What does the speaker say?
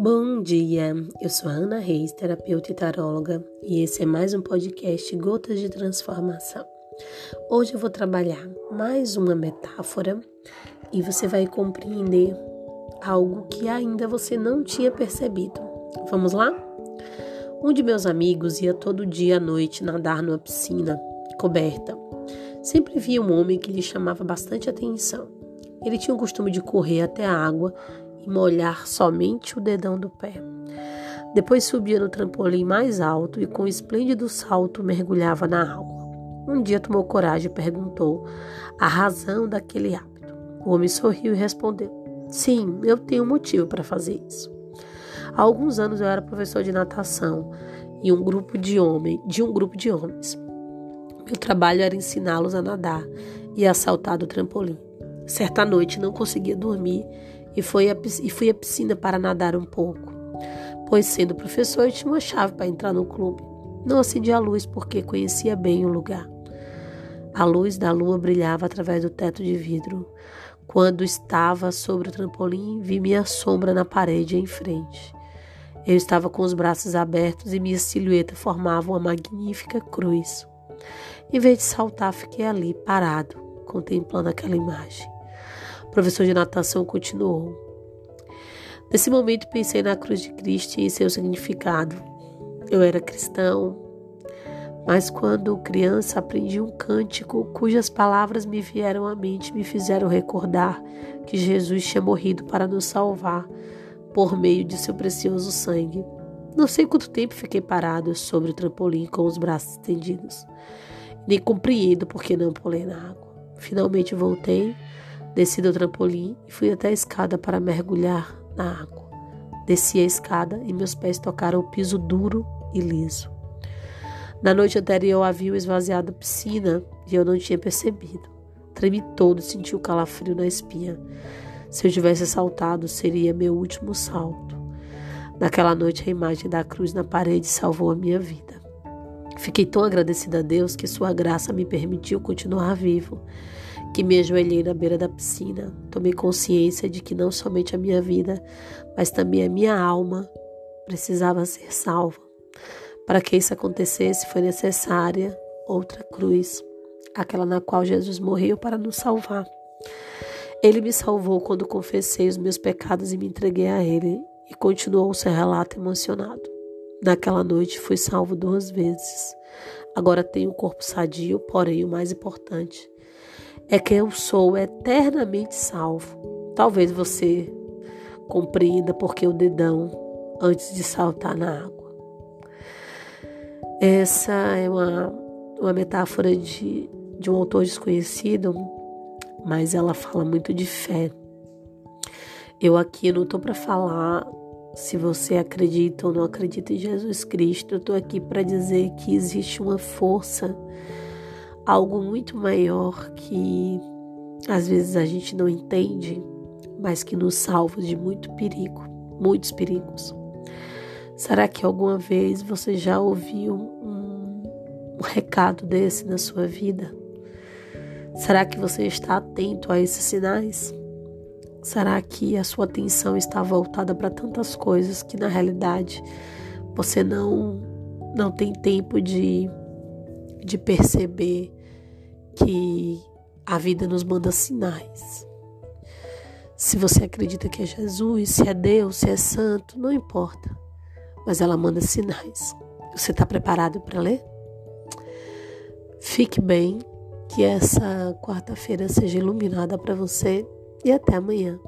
Bom dia, eu sou a Ana Reis, terapeuta e taróloga, e esse é mais um podcast Gotas de Transformação. Hoje eu vou trabalhar mais uma metáfora e você vai compreender algo que ainda você não tinha percebido. Vamos lá? Um de meus amigos ia todo dia à noite nadar numa piscina coberta. Sempre via um homem que lhe chamava bastante atenção. Ele tinha o costume de correr até a água e molhar somente o dedão do pé. Depois subia no trampolim mais alto e, com um esplêndido salto, mergulhava na água. Um dia tomou coragem e perguntou a razão daquele hábito. O homem sorriu e respondeu: Sim, eu tenho motivo para fazer isso. Há alguns anos eu era professor de natação em um grupo de homens, de um grupo de homens. Meu trabalho era ensiná-los a nadar e a saltar do trampolim. Certa noite não conseguia dormir e, foi a, e fui à piscina para nadar um pouco, pois, sendo professor, eu tinha uma chave para entrar no clube. Não acendi a luz porque conhecia bem o lugar. A luz da lua brilhava através do teto de vidro. Quando estava sobre o trampolim, vi minha sombra na parede em frente. Eu estava com os braços abertos e minha silhueta formava uma magnífica cruz. Em vez de saltar, fiquei ali, parado, contemplando aquela imagem. O professor de natação continuou. Nesse momento pensei na cruz de Cristo e em seu significado. Eu era cristão, mas quando criança aprendi um cântico cujas palavras me vieram à mente e me fizeram recordar que Jesus tinha morrido para nos salvar por meio de seu precioso sangue. Não sei quanto tempo fiquei parado sobre o trampolim com os braços estendidos. Nem compreendo por que não pulei na água. Finalmente voltei Desci do trampolim e fui até a escada para mergulhar na água. Desci a escada e meus pés tocaram o piso duro e liso. Na noite anterior havia esvaziado a piscina e eu não tinha percebido. Tremi todo e senti o calafrio na espinha. Se eu tivesse saltado, seria meu último salto. Naquela noite, a imagem da cruz na parede salvou a minha vida. Fiquei tão agradecida a Deus que Sua graça me permitiu continuar vivo que me ajoelhei na beira da piscina, tomei consciência de que não somente a minha vida, mas também a minha alma precisava ser salva. Para que isso acontecesse, foi necessária outra cruz, aquela na qual Jesus morreu para nos salvar. Ele me salvou quando confessei os meus pecados e me entreguei a Ele, e continuou seu relato emocionado. Naquela noite fui salvo duas vezes. Agora tenho um corpo sadio, porém o mais importante, é que eu sou eternamente salvo. Talvez você compreenda porque o dedão antes de saltar na água. Essa é uma, uma metáfora de, de um autor desconhecido, mas ela fala muito de fé. Eu aqui não estou para falar se você acredita ou não acredita em Jesus Cristo, eu estou aqui para dizer que existe uma força algo muito maior que às vezes a gente não entende, mas que nos salva de muito perigo, muitos perigos. Será que alguma vez você já ouviu um, um recado desse na sua vida? Será que você está atento a esses sinais? Será que a sua atenção está voltada para tantas coisas que na realidade você não não tem tempo de, de perceber que a vida nos manda sinais. Se você acredita que é Jesus, se é Deus, se é santo, não importa. Mas ela manda sinais. Você está preparado para ler? Fique bem, que essa quarta-feira seja iluminada para você e até amanhã.